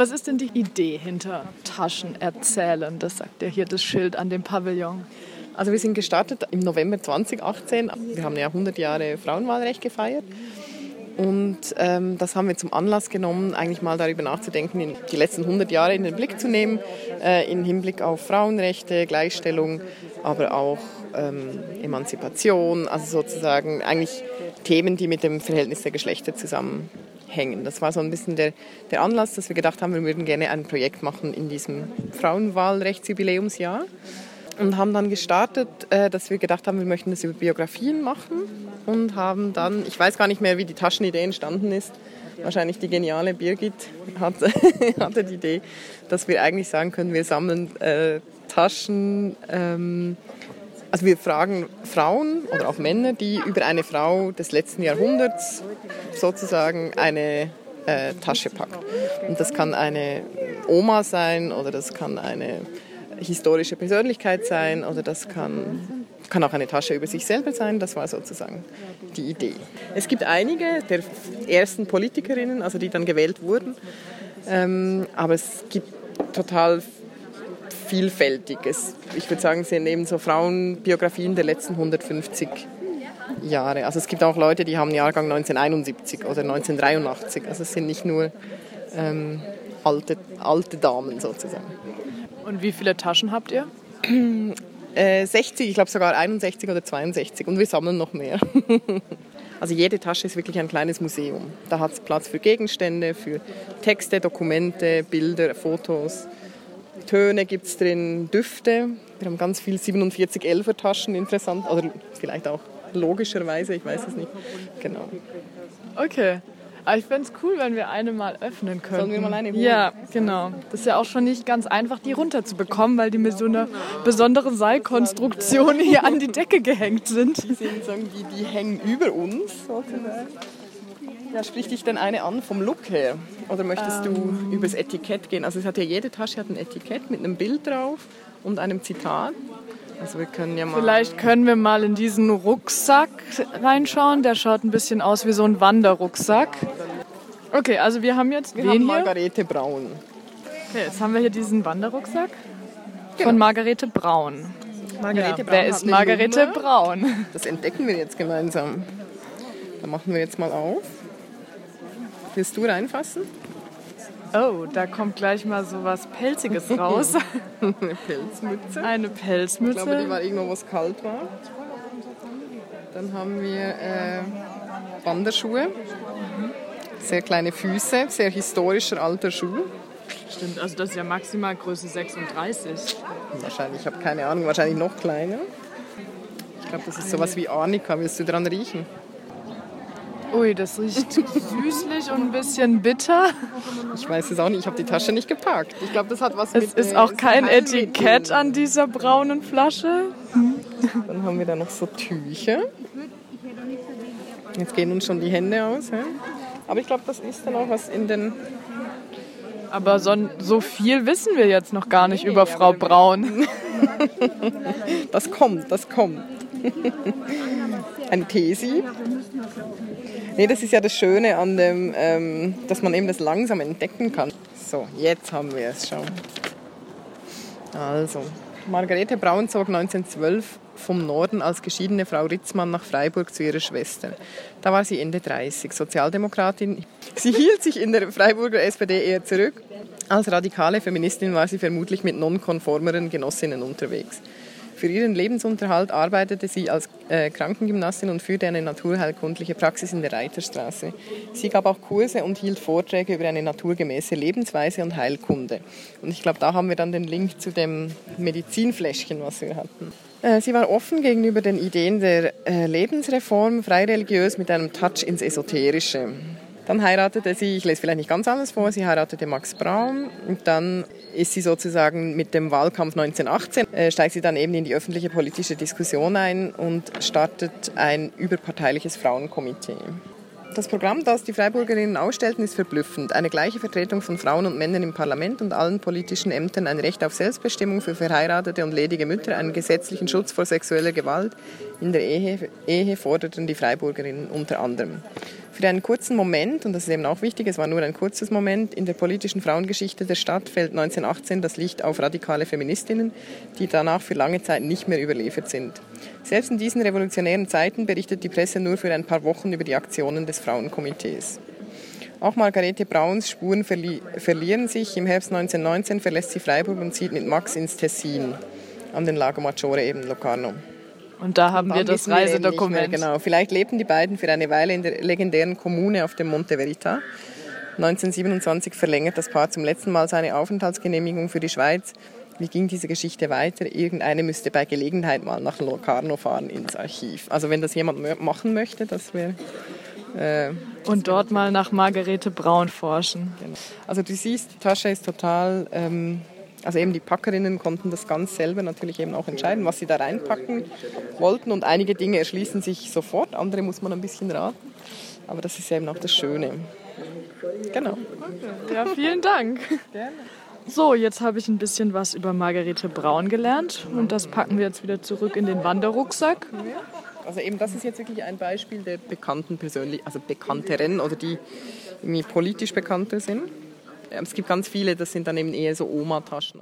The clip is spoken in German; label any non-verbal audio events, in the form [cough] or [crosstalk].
Was ist denn die Idee hinter Taschen erzählen? Das sagt ja hier das Schild an dem Pavillon. Also wir sind gestartet im November 2018. Wir haben ja 100 Jahre Frauenwahlrecht gefeiert. Und ähm, das haben wir zum Anlass genommen, eigentlich mal darüber nachzudenken, die letzten 100 Jahre in den Blick zu nehmen, äh, im Hinblick auf Frauenrechte, Gleichstellung, aber auch ähm, Emanzipation, also sozusagen eigentlich Themen, die mit dem Verhältnis der Geschlechter zusammenhängen. Das war so ein bisschen der, der Anlass, dass wir gedacht haben, wir würden gerne ein Projekt machen in diesem Frauenwahlrechtsjubiläumsjahr. Und haben dann gestartet, äh, dass wir gedacht haben, wir möchten das über Biografien machen und haben dann, ich weiß gar nicht mehr, wie die Taschenidee entstanden ist, wahrscheinlich die geniale Birgit hatte, [laughs] hatte die Idee, dass wir eigentlich sagen können, wir sammeln äh, Taschen, ähm, also wir fragen Frauen oder auch Männer, die über eine Frau des letzten Jahrhunderts sozusagen eine äh, Tasche packen. Und das kann eine Oma sein oder das kann eine historische Persönlichkeit sein oder das kann, kann auch eine Tasche über sich selber sein. Das war sozusagen die Idee. Es gibt einige der ersten Politikerinnen, also die dann gewählt wurden, ähm, aber es gibt total vielfältig. Es, ich würde sagen, es sind eben so Frauenbiografien der letzten 150 Jahre. Also es gibt auch Leute, die haben Jahrgang 1971 oder 1983. Also es sind nicht nur ähm, alte, alte Damen sozusagen. Und wie viele Taschen habt ihr? Äh, 60, ich glaube sogar 61 oder 62 und wir sammeln noch mehr. [laughs] also jede Tasche ist wirklich ein kleines Museum. Da hat es Platz für Gegenstände, für Texte, Dokumente, Bilder, Fotos. Töne gibt es drin, Düfte. Wir haben ganz viel 47 11er Taschen, interessant. Oder vielleicht auch logischerweise, ich weiß es nicht. Genau. Okay. Aber ich fände es cool, wenn wir eine mal öffnen können. Sollen wir mal eine holen? Ja, genau. Das ist ja auch schon nicht ganz einfach, die runterzubekommen, weil die mit so einer besonderen Seilkonstruktion hier an die Decke gehängt sind. Die, sind so, die, die hängen über uns sozusagen. Ja, spricht dich denn eine an vom Look her? Oder möchtest ähm. du übers Etikett gehen? Also es hat ja jede Tasche hat ein Etikett mit einem Bild drauf und einem Zitat. Also wir können ja mal Vielleicht können wir mal in diesen Rucksack reinschauen. Der schaut ein bisschen aus wie so ein Wanderrucksack. Okay, also wir haben jetzt wir wen haben hier? Margarete Braun. Okay, jetzt haben wir hier diesen Wanderrucksack genau. von Margarete Braun. Margarete ja, Braun wer ist Margarete Nummer. Braun? Das entdecken wir jetzt gemeinsam. Dann machen wir jetzt mal auf. Willst du reinfassen? Oh, da kommt gleich mal so was Pelziges [laughs] raus. Eine Pelzmütze. Eine Pelzmütze. Ich glaube, die war irgendwo, wo es kalt war. Dann haben wir äh, Wanderschuhe. Sehr kleine Füße, sehr historischer alter Schuh. Stimmt, also das ist ja maximal Größe 36. Wahrscheinlich, ich habe keine Ahnung, wahrscheinlich noch kleiner. Ich glaube, das ist sowas wie Arnika. Willst du dran riechen? Ui, das riecht süßlich und ein bisschen bitter. Ich weiß es auch nicht, ich habe die Tasche nicht gepackt. Ich glaube, das hat was es mit... Es ist auch kein Etikett an dieser braunen Flasche. Dann haben wir da noch so Tücher. Jetzt gehen uns schon die Hände aus. Ja? Aber ich glaube, das ist dann auch was in den... Aber so, so viel wissen wir jetzt noch gar nicht nee, über Frau Braun. [laughs] das kommt, das kommt. [laughs] Ein Tesi. Nee, das ist ja das Schöne an dem, ähm, dass man eben das langsam entdecken kann. So, jetzt haben wir es schon. Also, Margarete Braun zog 1912 vom Norden als geschiedene Frau Ritzmann nach Freiburg zu ihrer Schwester. Da war sie Ende 30, Sozialdemokratin. Sie hielt sich in der Freiburger SPD eher zurück. Als radikale Feministin war sie vermutlich mit nonkonformeren Genossinnen unterwegs. Für ihren Lebensunterhalt arbeitete sie als äh, Krankengymnastin und führte eine naturheilkundliche Praxis in der Reiterstraße. Sie gab auch Kurse und hielt Vorträge über eine naturgemäße Lebensweise und Heilkunde. Und ich glaube, da haben wir dann den Link zu dem Medizinfläschchen, was wir hatten. Äh, sie war offen gegenüber den Ideen der äh, Lebensreform, frei religiös mit einem Touch ins Esoterische. Dann heiratete sie, ich lese vielleicht nicht ganz alles vor, sie heiratete Max Braun und dann ist sie sozusagen mit dem Wahlkampf 1918, äh, steigt sie dann eben in die öffentliche politische Diskussion ein und startet ein überparteiliches Frauenkomitee. Das Programm, das die Freiburgerinnen ausstellten, ist verblüffend. Eine gleiche Vertretung von Frauen und Männern im Parlament und allen politischen Ämtern, ein Recht auf Selbstbestimmung für verheiratete und ledige Mütter, einen gesetzlichen Schutz vor sexueller Gewalt, in der Ehe, Ehe forderten die Freiburgerinnen unter anderem. Für einen kurzen Moment, und das ist eben auch wichtig, es war nur ein kurzes Moment, in der politischen Frauengeschichte der Stadt fällt 1918 das Licht auf radikale Feministinnen, die danach für lange Zeit nicht mehr überliefert sind. Selbst in diesen revolutionären Zeiten berichtet die Presse nur für ein paar Wochen über die Aktionen des Frauenkomitees. Auch Margarete Brauns Spuren verli verlieren sich. Im Herbst 1919 verlässt sie Freiburg und zieht mit Max ins Tessin, an den Lago Maggiore eben Locarno. Und da haben wir das Reisedokument. Wir genau. Vielleicht lebten die beiden für eine Weile in der legendären Kommune auf dem Monte Verita. 1927 verlängert das Paar zum letzten Mal seine Aufenthaltsgenehmigung für die Schweiz. Wie ging diese Geschichte weiter? Irgendeine müsste bei Gelegenheit mal nach Locarno fahren ins Archiv. Also wenn das jemand machen möchte, das wäre... Äh, und dort mal nach Margarete Braun forschen. Genau. Also du siehst, die Tasche ist total... Ähm, also eben die Packerinnen konnten das ganz selber natürlich eben auch entscheiden, was sie da reinpacken wollten. Und einige Dinge erschließen sich sofort, andere muss man ein bisschen raten. Aber das ist eben auch das Schöne. Genau. Ja, vielen Dank. Gerne. So, jetzt habe ich ein bisschen was über Margarete Braun gelernt und das packen wir jetzt wieder zurück in den Wanderrucksack. Also eben das ist jetzt wirklich ein Beispiel der bekannten persönlich, also bekannteren oder die irgendwie politisch bekannter sind. Es gibt ganz viele, das sind dann eben eher so Oma-Taschen.